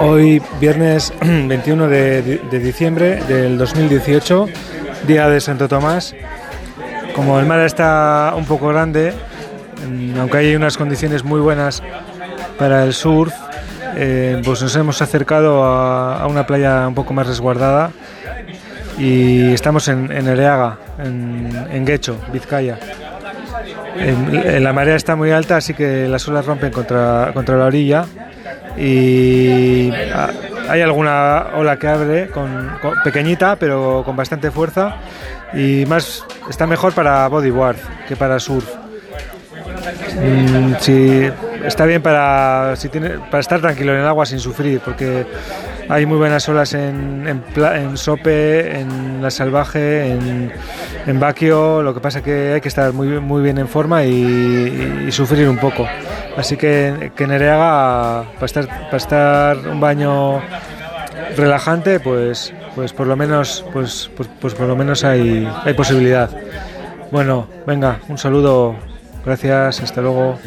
Hoy, viernes 21 de, de diciembre del 2018, día de Santo Tomás. Como el mar está un poco grande, mm, aunque hay unas condiciones muy buenas para el surf, eh, pues nos hemos acercado a, una playa un poco más resguardada y estamos en, Ereaga, en, en Guecho, Vizcaya. En la marea está muy alta, así que las olas rompen contra, contra la orilla y hay alguna ola que abre con, pequeñita pero con bastante fuerza y más está mejor para bodyboard que para surf. Mm, sí, está bien para, si tiene, para estar tranquilo en el agua sin sufrir, porque hay muy buenas olas en, en, en Sope, en La Salvaje, en, en Baquio. Lo que pasa que hay que estar muy, muy bien en forma y, y sufrir un poco. Así que, que en Ereaga, para estar, para estar un baño relajante, pues, pues por lo menos, pues, pues, pues por lo menos hay, hay posibilidad. Bueno, venga, un saludo, gracias, hasta luego.